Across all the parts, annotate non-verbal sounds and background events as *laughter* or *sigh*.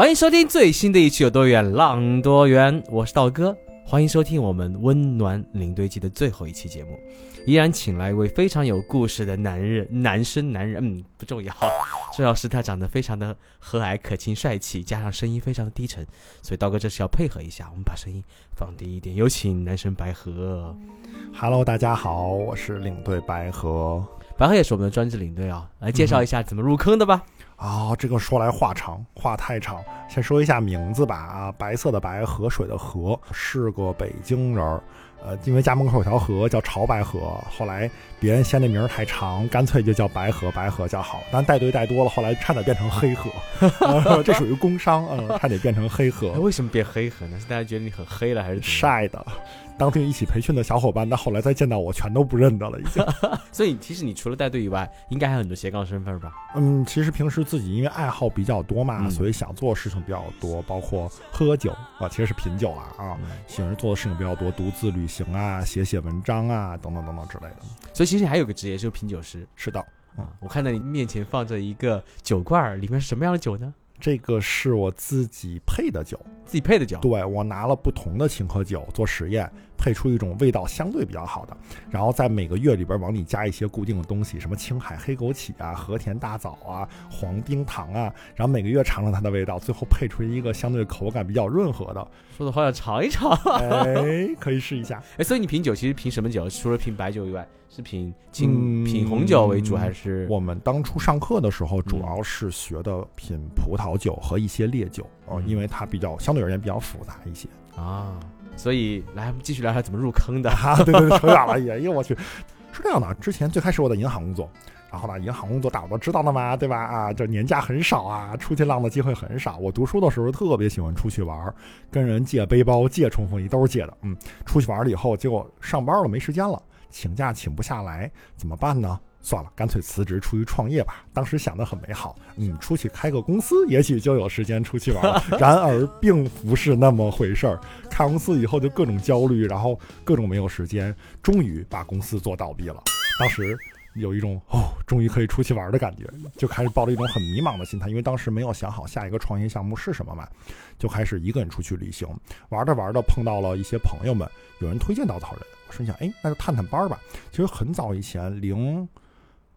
欢迎收听最新的一期《有多远浪多远》，我是道哥。欢迎收听我们温暖领队季的最后一期节目，依然请来一位非常有故事的男人，男生男人，嗯，不重要，*laughs* 重要是他长得非常的和蔼可亲、帅气，加上声音非常的低沉，所以道哥这是要配合一下，我们把声音放低一点。有请男神白河。Hello，大家好，我是领队白河。白河也是我们的专职领队啊，来介绍一下怎么入坑的吧。啊、这个说来话长，话太长，先说一下名字吧。啊，白色的白，河水的河，是个北京人儿。呃，因为家门口有条河叫潮白河，后来别人嫌这名儿太长，干脆就叫白河，白河叫好。但带队带多了，后来差点变成黑河，呃 *laughs* 这属于工伤，嗯、差点变成黑河 *laughs* 哎，。为什么变黑河呢？是大家觉得你很黑了，还是？晒的，当天一起培训的小伙伴，但后来再见到我，全都不认得了，已经。*laughs* 所以其实你除了带队以外，应该还有很多斜杠身份吧？嗯，其实平时自己因为爱好比较多嘛，嗯所以想做的事情比较多，包括喝喝酒啊，其实是品酒了啊。嗯喜欢做的事情比较多，独自旅行啊，写写文章啊，等等等等之类的。所以其实还有个职业就是品酒师是的，啊。我看到你面前放着一个酒罐，里面是什么样的酒呢？这个是我自己配的酒，自己配的酒。对我拿了不同的青稞酒做实验，配出一种味道相对比较好的，然后在每个月里边往里加一些固定的东西，什么青海黑枸杞啊、和田大枣啊、黄冰糖啊，然后每个月尝尝它的味道，最后配出一个相对口感比较润和的。说的好想尝一尝。哎，可以试一下。*laughs* 哎，所以你品酒其实品什么酒？除了品白酒以外，是品品红酒为主，还是我们当初上课的时候，嗯主要是学的品葡萄酒和一些烈酒，呃嗯因为它比较相对而言比较复杂一些。啊？所以来，我们继续聊聊怎么入坑的。啊，对对对，扯远了，哎呦我去，是这样的，之前最开始我在银行工作。然后呢，银行工作大家都知道的嘛，对吧？啊，就年假很少啊，出去浪的机会很少。我读书的时候特别喜欢出去玩儿，跟人借背包、借冲锋衣都是借的。嗯，出去玩了以后，结果上班了没时间了，请假请不下来，怎么办呢？算了，干脆辞职出去创业吧。当时想的很美好，嗯，出去开个公司，也许就有时间出去玩了。*laughs* 然而，并不是那么回事儿。开公司以后就各种焦虑，然后各种没有时间，终于把公司做倒闭了。当时有一种哦，终于可以出去玩的感觉，就开始抱着一种很迷茫的心态，因为当时没有想好下一个创业项目是什么嘛，就开始一个人出去旅行，玩着玩着碰到了一些朋友们，有人推荐稻草人，我心想，哎，那就探探班儿吧。其实很早以前，零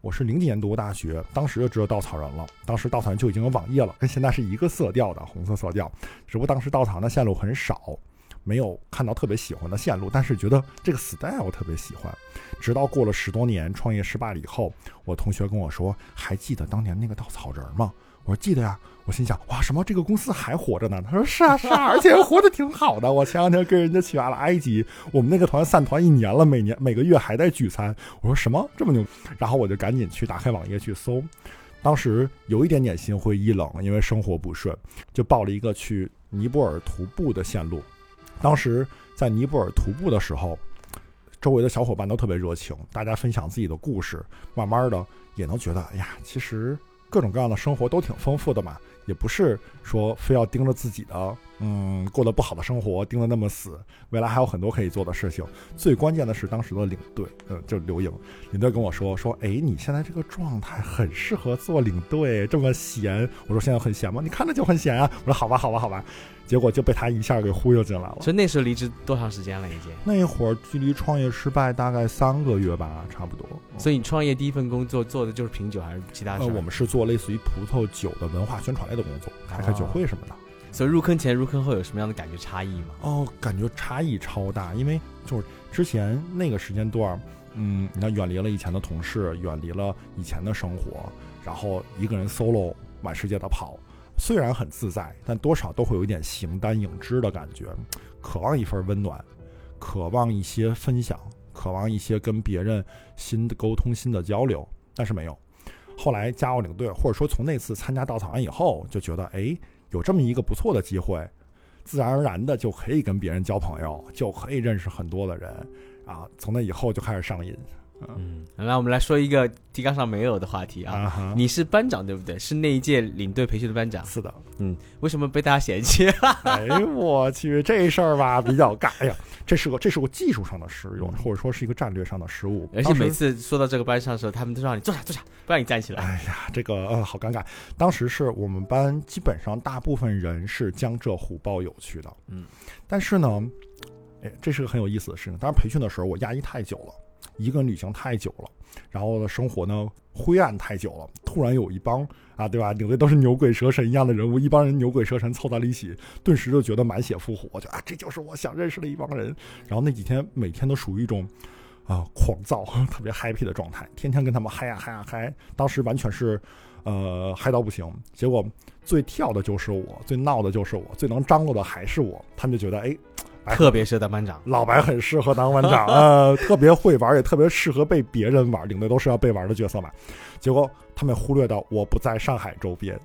我是零几年读大学，当时就知道稻草人了，当时稻草人就已经有网页了，跟现在是一个色调的红色色调，只不过当时稻草人的线路很少。没有看到特别喜欢的线路，但是觉得这个 style 我特别喜欢。直到过了十多年，创业失败了以后，我同学跟我说：“还记得当年那个稻草人吗？”我说：“记得呀。”我心想：“哇，什么这个公司还活着呢？”他说：“是啊，是啊，*laughs* 而且活得挺好的。我前两天跟人家去完了埃及，我们那个团散团一年了，每年每个月还在聚餐。”我说：“什么这么牛？”然后我就赶紧去打开网页去搜。当时有一点点心灰意冷，因为生活不顺，就报了一个去尼泊尔徒步的线路。当时在尼泊尔徒步的时候，周围的小伙伴都特别热情，大家分享自己的故事，慢慢的也能觉得，哎呀，其实各种各样的生活都挺丰富的嘛，也不是说非要盯着自己的，嗯，过得不好的生活盯得那么死，未来还有很多可以做的事情。最关键的是当时的领队，嗯，就刘莹，领队跟我说说，哎，你现在这个状态很适合做领队，这么闲。我说现在很闲吗？你看着就很闲啊。我说好吧，好吧，好吧。结果就被他一下给忽悠进来了。所以那时候离职多长时间了？已经。那会儿距离创业失败大概三个月吧，差不多。所以你创业第一份工作做的就是品酒，还是其他事呃，我们是做类似于葡萄酒的文化宣传类的工作，开开酒会什么的。所以入坑前、入坑后有什么样的感觉差异吗？哦，感觉差异超大，因为就是之前那个时间段，嗯，你看远离了以前的同事，远离了以前的生活，然后一个人 solo 满世界的跑，虽然很自在，但多少都会有一点形单影只的感觉，渴望一份温暖，渴望一些分享，渴望一些跟别人新的沟通、新的交流，但是没有。后来加入领队，或者说从那次参加稻草人以后，就觉得哎，有这么一个不错的机会，自然而然的就可以跟别人交朋友，就可以认识很多的人啊。从那以后就开始上瘾嗯，那我们来说一个提纲上没有的话题啊。啊哈。你是班长对不对？是那一届领队培训的班长。是的，嗯，为什么被大家嫌弃？*laughs* 哎，我去，这事儿吧比较尬哎呀。*laughs* 这是个这是个技术上的失误，或者说是一个战略上的失误。而且每次说到这个班上的时候，他们都让你坐下坐下，不让你站起来。*laughs* 哎呀，这个呃好尴尬。当时是我们班基本上大部分人是江浙沪包邮去的，嗯，但是呢，哎，这是个很有意思的事情。当时培训的时候，我压抑太久了，一个人旅行太久了，然后生活呢灰暗太久了。突然有一帮啊，对吧？领队都是牛鬼蛇神一样的人物，一帮人牛鬼蛇神凑在了一起，顿时就觉得满血复活，就啊，这就是我想认识的一帮人。然后那几天每天都属于一种啊狂躁、特别 happy 的状态，天天跟他们嗨呀嗨呀嗨。当时完全是呃嗨到不行。结果最跳的就是我，最闹的就是我，最能张罗的还是我。他们就觉得哎。特别适合当班长，老白很适合当班长，呃，特别会玩，也特别适合被别人玩，领队都是要被玩的角色嘛。结果他们忽略到我不在上海周边，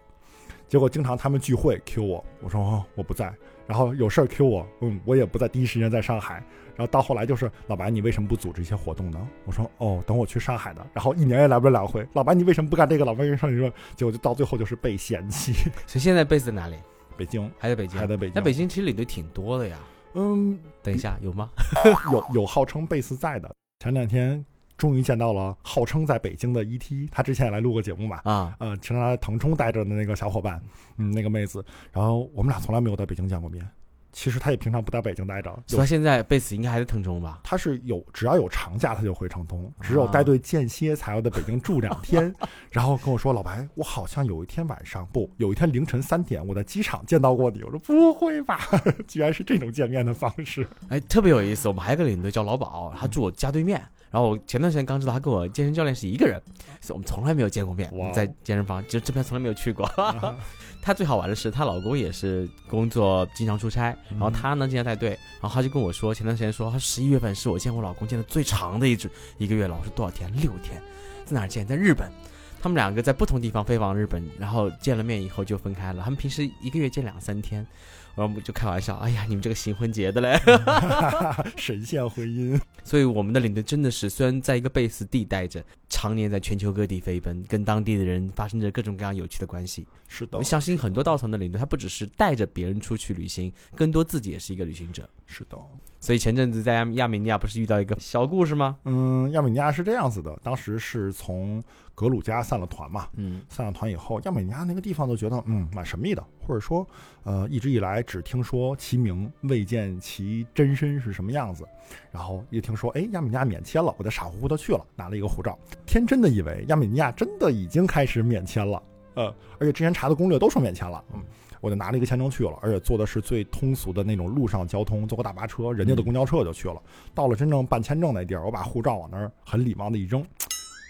结果经常他们聚会 Q 我，我说哦我不在，然后有事儿 Q 我，嗯我也不在第一时间在上海，然后到后来就是老白你为什么不组织一些活动呢？我说哦等我去上海的，然后一年也来不了两回，老白你为什么不干这个？老白跟上你说，结果就到最后就是被嫌弃。所以现在贝斯在哪里？北京，还在北京，还在北京。那北京其实领队挺多的呀。嗯，等一下，有吗？*laughs* 有有号称贝斯在的。前两天终于见到了号称在北京的 ET，他之前也来录过节目嘛。啊，呃，经常在腾冲待着的那个小伙伴，嗯，那个妹子。然后我们俩从来没有在北京见过面。其实他也平常不在北京待着，所以现在贝斯应该还在腾冲吧？他是有只要有长假他就回成都，只有带队间歇才要在北京住两天。*laughs* 然后跟我说：“老白，我好像有一天晚上不，有一天凌晨三点，我在机场见到过你。”我说：“不会吧？*laughs* 居然是这种见面的方式！”哎，特别有意思。我们还有个领队叫老宝，他住我家对面。然后我前段时间刚知道他跟我健身教练是一个人，所以我们从来没有见过面。在健身房，就这边从来没有去过。她 *laughs* 最好玩的是，她老公也是工作经常出差，然后她呢经常带队，然后她就跟我说，前段时间说，她十一月份是我见我老公见的最长的一只一个月了。我说多少天？六天，在哪儿见？在日本。他们两个在不同地方飞往日本，然后见了面以后就分开了。他们平时一个月见两三天。然后我们就开玩笑，哎呀，你们这个新婚结的嘞，*laughs* 神仙婚姻。所以我们的领队真的是，虽然在一个贝斯地待着，常年在全球各地飞奔，跟当地的人发生着各种各样有趣的关系。是的，我相信很多稻草的领队，他不只是带着别人出去旅行，更多自己也是一个旅行者。是的。所以前阵子在亚亚美尼亚不是遇到一个小故事吗？嗯，亚美尼亚是这样子的，当时是从格鲁吉亚散了团嘛，嗯，散了团以后，亚美尼亚那个地方都觉得嗯蛮神秘的，或者说呃一直以来只听说其名未见其真身是什么样子，然后一听说哎亚美尼亚免签了，我就傻乎乎的去了，拿了一个护照，天真的以为亚美尼亚真的已经开始免签了，呃，而且之前查的攻略都说免签了，嗯。我就拿了一个签证去了，而且坐的是最通俗的那种路上交通，坐个大巴车，人家的公交车就去了。到了真正办签证那地儿，我把护照往那儿很礼貌的一扔，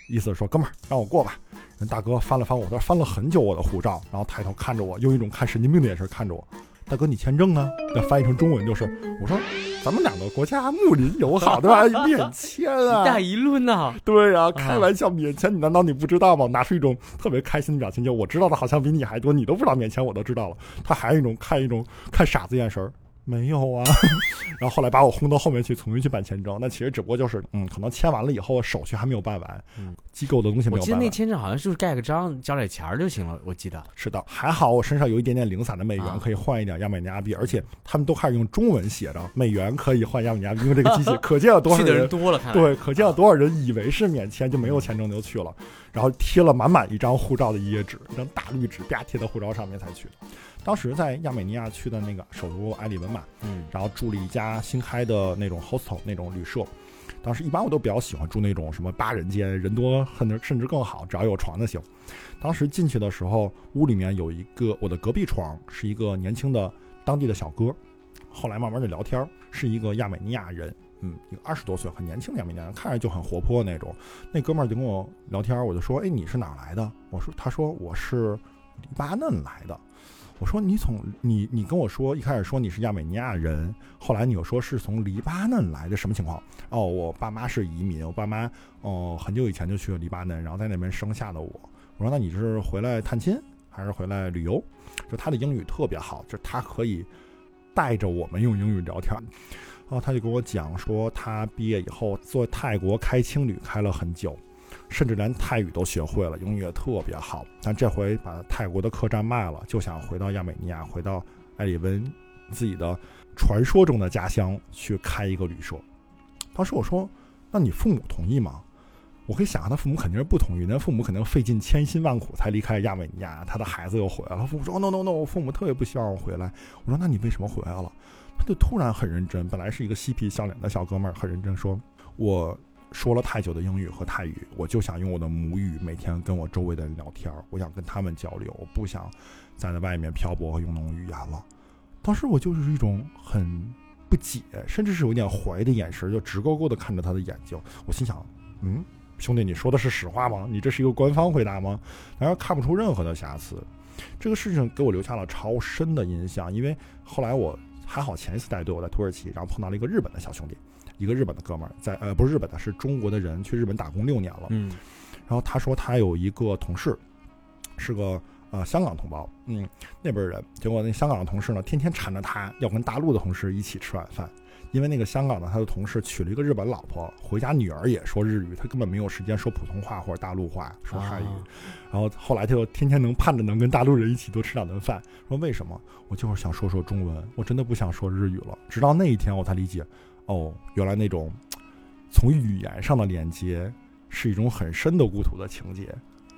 意思说哥们儿让我过吧。人大哥翻了翻我，他翻了很久我的护照，然后抬头看着我，用一种看神经病的眼神看着我。大哥，你签证呢？那翻译成中文就是，我说咱们两个国家睦邻友好，对吧？*laughs* 免签啊，一带一路呢？对呀，开玩笑，免签，你难道你不知道吗？拿出一种特别开心的表情，就我知道的好像比你还多，你都不知道免签，我都知道了。他还有一种看一种看傻子眼神。没有啊，*laughs* 然后后来把我轰到后面去，重新去办签证。那其实只不过就是，嗯，可能签完了以后手续还没有办完，嗯，机构的东西没有办。我记得那签证好像就是盖个章，交点钱儿就行了。我记得是的，还好我身上有一点点零散的美元，可以换一点亚美尼亚币，而且他们都开始用中文写着美元可以换亚美尼亚币，因为这个机器，可见有多少 *laughs* 人多了，对，可见有多少人以为是免签就没有签证就去了，然后贴了满满一张护照的一页纸，一张大绿纸，啪贴到护照上面才去的。当时在亚美尼亚去的那个首都埃里文嘛，嗯，然后住了一家新开的那种 hostel 那种旅社。当时一般我都比较喜欢住那种什么八人间，人多甚至甚至更好，只要有床就行。当时进去的时候，屋里面有一个我的隔壁床是一个年轻的当地的小哥，后来慢慢的聊天，是一个亚美尼亚人，嗯，一个二十多岁很年轻的亚美尼亚人，看着就很活泼那种。那哥们儿就跟我聊天，我就说，哎，你是哪来的？我说，他说我是黎巴嫩来的。我说你从你你跟我说一开始说你是亚美尼亚人，后来你又说是从黎巴嫩来的，什么情况？哦，我爸妈是移民，我爸妈哦很久以前就去了黎巴嫩，然后在那边生下了我。我说那你是回来探亲还是回来旅游。就他的英语特别好，就他可以带着我们用英语聊天。然后他就跟我讲说，他毕业以后做泰国开青旅开了很久，甚至连泰语都学会了，英语也特别好。但这回把泰国的客栈卖了，就想回到亚美尼亚，回到埃里温自己的传说中的家乡去开一个旅社。当时我说：“那你父母同意吗？”我可以想象他父母肯定是不同意，那父母肯定费尽千辛万苦才离开亚美尼亚，他的孩子又回来了。父母说：“no no no，我父母特别不希望我回来。”我说：“那你为什么回来了？”他就突然很认真，本来是一个嬉皮笑脸的小哥们儿，很认真说：“我说了太久的英语和泰语，我就想用我的母语每天跟我周围的人聊天，我想跟他们交流，我不想再在外面漂泊和用那种语言了。”当时我就是一种很不解，甚至是有点怀疑的眼神，就直勾勾的看着他的眼睛。我心想：“嗯，兄弟，你说的是实话吗？你这是一个官方回答吗？”然后看不出任何的瑕疵。这个事情给我留下了超深的印象，因为后来我。还好前一次带队我在土耳其，然后碰到了一个日本的小兄弟，一个日本的哥们儿在呃不是日本的，是中国的人去日本打工六年了，嗯，然后他说他有一个同事，是个呃香港同胞，嗯那边人，结果那香港的同事呢天天缠着他要跟大陆的同事一起吃晚饭。因为那个香港的他的同事娶了一个日本老婆，回家女儿也说日语，他根本没有时间说普通话或者大陆话，说汉语。然后后来他就天天能盼着能跟大陆人一起多吃两顿饭。说为什么？我就是想说说中文，我真的不想说日语了。直到那一天我才理解，哦，原来那种从语言上的连接是一种很深的故土的情节。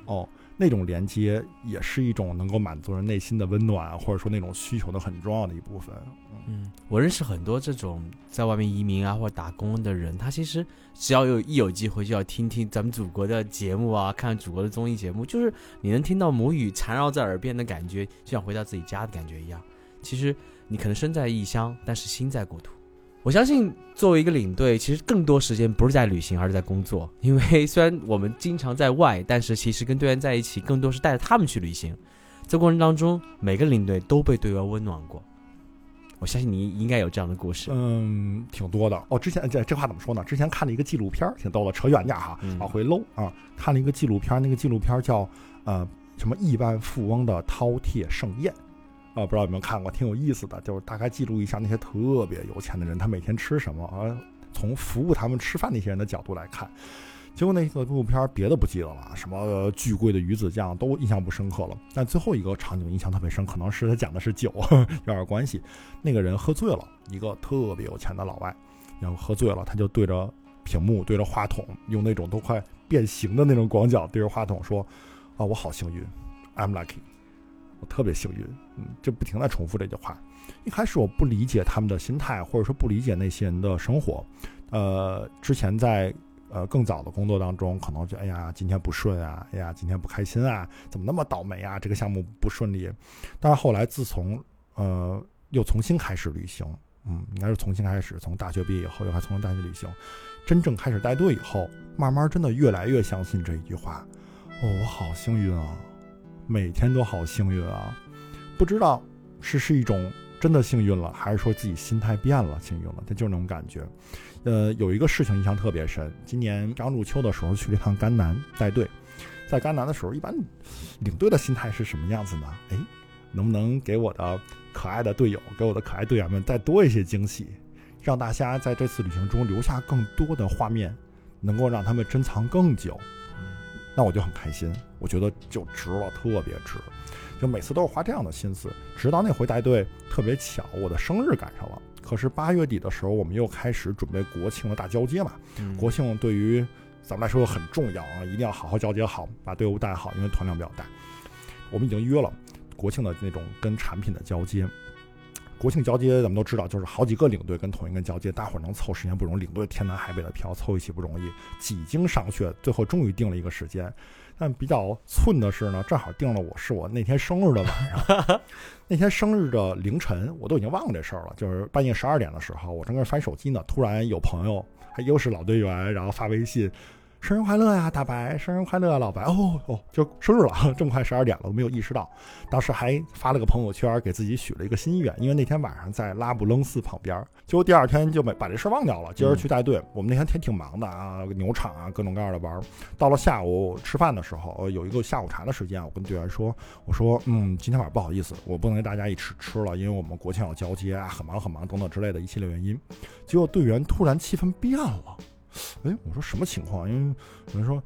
哦。那种连接也是一种能够满足人内心的温暖，或者说那种需求的很重要的一部分。嗯，我认识很多这种在外面移民啊或者打工的人，他其实只要有一有机会就要听听咱们祖国的节目啊，看祖国的综艺节目，就是你能听到母语缠绕在耳边的感觉，就像回到自己家的感觉一样。其实你可能身在异乡，但是心在故土。我相信，作为一个领队，其实更多时间不是在旅行，而是在工作。因为 *laughs* 虽然我们经常在外，但是其实跟队员在一起，更多是带着他们去旅行。在过程当中，每个领队都被队员温暖过。我相信你应该有这样的故事。嗯，挺多的。哦，之前这这话怎么说呢？之前看了一个纪录片，挺逗的。扯远点哈，往回搂啊。看了一个纪录片，那个纪录片叫呃什么亿万富翁的饕餮盛宴。啊，不知道有没有看过，挺有意思的，就是大概记录一下那些特别有钱的人，他每天吃什么，啊，从服务他们吃饭那些人的角度来看。结果那个纪录片别的不记得了，什么巨贵的鱼子酱都印象不深刻了。但最后一个场景印象特别深，可能是他讲的是酒 *laughs* 有点关系。那个人喝醉了，一个特别有钱的老外，然后喝醉了，他就对着屏幕，对着话筒，用那种都快变形的那种广角对着话筒说：“啊，我好幸运，I'm lucky。”我特别幸运，嗯，就不停的重复这句话。一开始我不理解他们的心态，或者说不理解那些人的生活。呃，之前在呃更早的工作当中，可能就哎呀今天不顺啊，哎呀今天不开心啊，怎么那么倒霉啊？这个项目不顺利。但是后来自从呃又重新开始旅行，嗯，应该是重新开始，从大学毕业以后又还重新开始旅行，真正开始带队以后，慢慢真的越来越相信这一句话。哦，我好幸运啊！每天都好幸运啊，不知道是是一种真的幸运了，还是说自己心态变了幸运了，他就是那种感觉。呃，有一个事情印象特别深，今年刚入秋的时候去了一趟甘南带队，在甘南的时候，一般领队的心态是什么样子呢？哎，能不能给我的可爱的队友，给我的可爱队员们再多一些惊喜，让大家在这次旅行中留下更多的画面，能够让他们珍藏更久。那我就很开心，我觉得就值了，特别值，就每次都是花这样的心思。直到那回带队特别巧，我的生日赶上了。可是八月底的时候，我们又开始准备国庆的大交接嘛。国庆对于咱们来说很重要啊，一定要好好交接好，把队伍带好，因为团量比较大。我们已经约了国庆的那种跟产品的交接。国庆交接咱们都知道，就是好几个领队跟同一个交接，大伙儿能凑时间不容易，领队天南海北的漂，凑一起不容易，几经商榷，最后终于定了一个时间。但比较寸的是呢，正好定了我是我那天生日的晚上，*laughs* 那天生日的凌晨，我都已经忘了这事儿了。就是半夜十二点的时候，我正在翻手机呢，突然有朋友，还又是老队员，然后发微信生日快乐呀，大白！生日快乐，老白！哦哦，就生日了，*laughs* 这么快十二点了，我没有意识到。当时还发了个朋友圈，给自己许了一个心愿，因为那天晚上在拉卜楞寺旁边，结果第二天就没把这事忘掉了。今儿去带队，我们那天天挺忙的啊，牛场啊，各种各样的玩。到了下午吃饭的时候，有一个下午茶的时间，我跟队员说：“我说，嗯，今天晚上不好意思，我不能跟大家一起吃了，因为我们国庆要交接啊，很忙很忙等等之类的一系列原因。”结果队员突然气氛变了。哎，我说什么情况？因为有人说，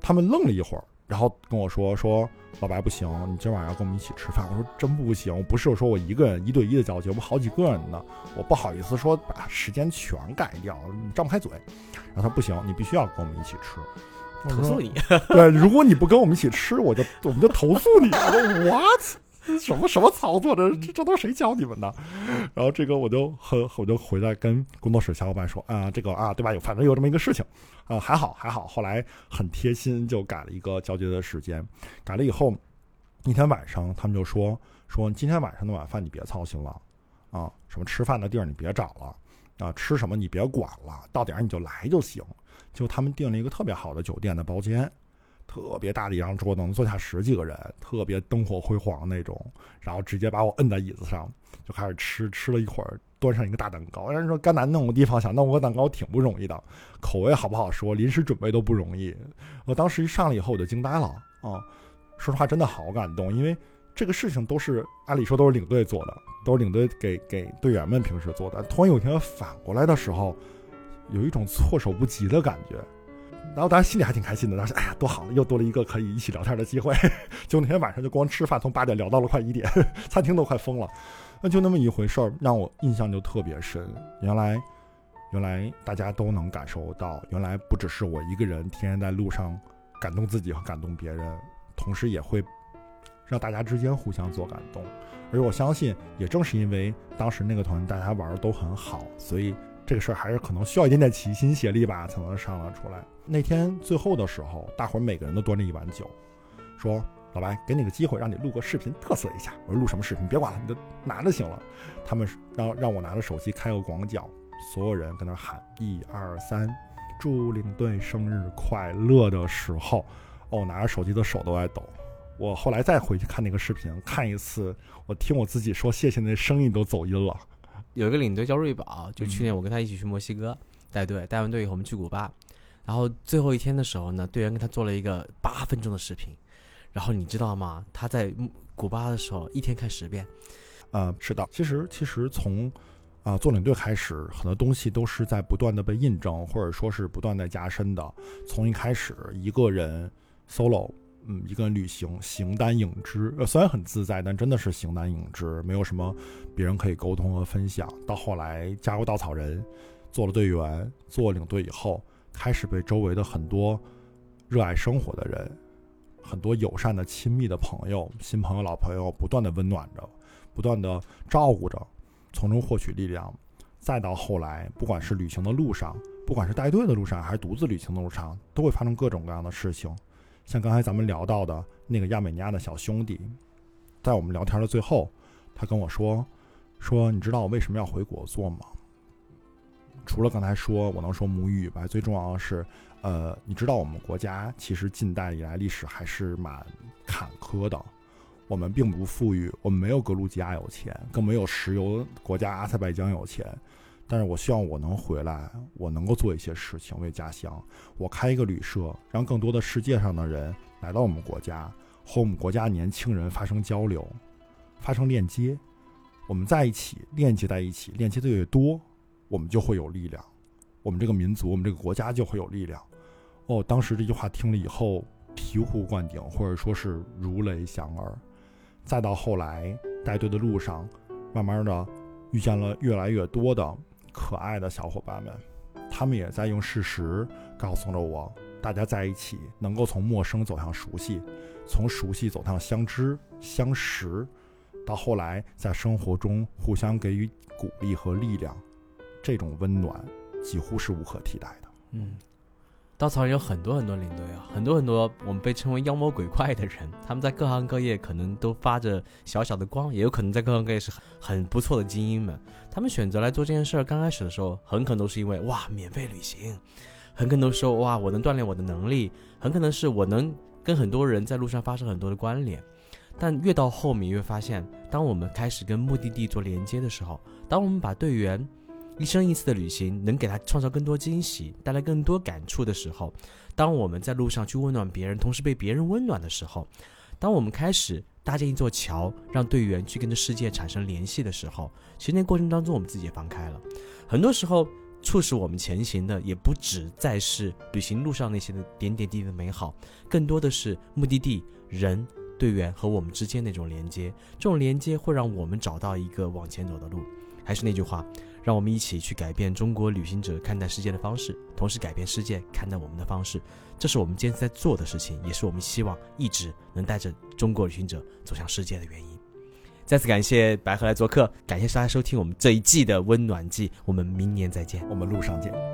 他们愣了一会儿，然后跟我说说老白不行，你今晚上要跟我们一起吃饭。我说真不行，不是说我一个人一对一的交接，我们好几个人呢，我不好意思说把时间全改掉，张不开嘴。然后他说不行，你必须要跟我们一起吃。投诉你？对，如果你不跟我们一起吃，我就我们就投诉你。我说 *laughs* what？*laughs* 什么什么操作？这这都谁教你们的？然后这个我就很我就回来跟工作室小伙伴说啊，这个啊对吧？有反正有这么一个事情啊，还好还好。后来很贴心，就改了一个交接的时间。改了以后，那天晚上他们就说说今天晚上的晚饭你别操心了啊，什么吃饭的地儿你别找了啊，吃什么你别管了，到点儿你就来就行。就他们订了一个特别好的酒店的包间。特别大的一张桌子，能坐下十几个人，特别灯火辉煌那种。然后直接把我摁在椅子上，就开始吃。吃了一会儿，端上一个大蛋糕。人说甘南那种地方想弄个蛋糕挺不容易的，口味好不好说，临时准备都不容易。我当时一上来以后我就惊呆了啊！说实话，真的好感动，因为这个事情都是按理说都是领队做的，都是领队给给队员们平时做的。突然有一天反过来的时候，有一种措手不及的感觉。然后当然心里还挺开心的，当时哎呀多好，又多了一个可以一起聊天的机会。*laughs* 就那天晚上就光吃饭，从八点聊到了快一点，*laughs* 餐厅都快疯了。那就那么一回事儿，让我印象就特别深。原来，原来大家都能感受到，原来不只是我一个人天天在路上感动自己和感动别人，同时也会让大家之间互相做感动。而我相信，也正是因为当时那个团大家玩的都很好，所以这个事儿还是可能需要一点点齐心协力吧，才能商量出来。那天最后的时候，大伙儿每个人都端着一碗酒，说：“老白，给你个机会，让你录个视频嘚瑟一下。”我说：“录什么视频？别管了，你就拿着行了。”他们让让我拿着手机开个广角，所有人跟那喊“一二三，祝领队生日快乐”的时候，哦，拿着手机的手都在抖。我后来再回去看那个视频，看一次，我听我自己说谢谢那声音都走音了。有一个领队叫瑞宝，就去年我跟他一起去墨西哥带队，带完队以后我们去古巴。然后最后一天的时候呢，队员跟他做了一个八分钟的视频，然后你知道吗？他在古巴的时候一天看十遍。呃，是的，其实其实从啊做领队开始，很多东西都是在不断的被印证，或者说是不断的加深的。从一开始一个人 solo，嗯，一个人旅行，形单影只，呃，虽然很自在，但真的是形单影只，没有什么别人可以沟通和分享。到后来加入稻草人，做了队员，做领队以后。开始被周围的很多热爱生活的人、很多友善的亲密的朋友、新朋友、老朋友不断的温暖着，不断的照顾着，从中获取力量。再到后来，不管是旅行的路上，不管是带队的路上，还是独自旅行的路上，都会发生各种各样的事情。像刚才咱们聊到的那个亚美尼亚的小兄弟，在我们聊天的最后，他跟我说：“说你知道我为什么要回国做吗？”除了刚才说我能说母语吧，最重要的是，呃，你知道我们国家其实近代以来历史还是蛮坎坷的，我们并不富裕，我们没有格鲁吉亚有钱，更没有石油国家阿塞拜疆有钱。但是我希望我能回来，我能够做一些事情为家乡。我开一个旅社，让更多的世界上的人来到我们国家，和我们国家年轻人发生交流，发生链接。我们在一起，链接在一起，链接的越多。我们就会有力量，我们这个民族，我们这个国家就会有力量。哦，当时这句话听了以后醍醐灌顶，或者说是如雷响耳。再到后来带队的路上，慢慢的遇见了越来越多的可爱的小伙伴们，他们也在用事实告诉了我，大家在一起能够从陌生走向熟悉，从熟悉走向相知相识，到后来在生活中互相给予鼓励和力量。这种温暖几乎是无可替代的。嗯，稻草人有很多很多领队啊，很多很多我们被称为妖魔鬼怪的人，他们在各行各业可能都发着小小的光，也有可能在各行各业是很很不错的精英们。他们选择来做这件事儿，刚开始的时候很可能是因为哇，免费旅行，很可能说哇，我能锻炼我的能力，很可能是我能跟很多人在路上发生很多的关联。但越到后面，越发现，当我们开始跟目的地做连接的时候，当我们把队员一生一次的旅行能给他创造更多惊喜，带来更多感触的时候，当我们在路上去温暖别人，同时被别人温暖的时候，当我们开始搭建一座桥，让队员去跟这世界产生联系的时候，其实那过程当中，我们自己也放开了。很多时候。促使我们前行的也不只再是旅行路上那些的点点滴滴的美好，更多的是目的地、人、队员和我们之间那种连接。这种连接会让我们找到一个往前走的路。还是那句话，让我们一起去改变中国旅行者看待世界的方式，同时改变世界看待我们的方式。这是我们坚持在做的事情，也是我们希望一直能带着中国旅行者走向世界的原因。再次感谢白鹤来做客，感谢大家收听我们这一季的温暖季，我们明年再见，我们路上见。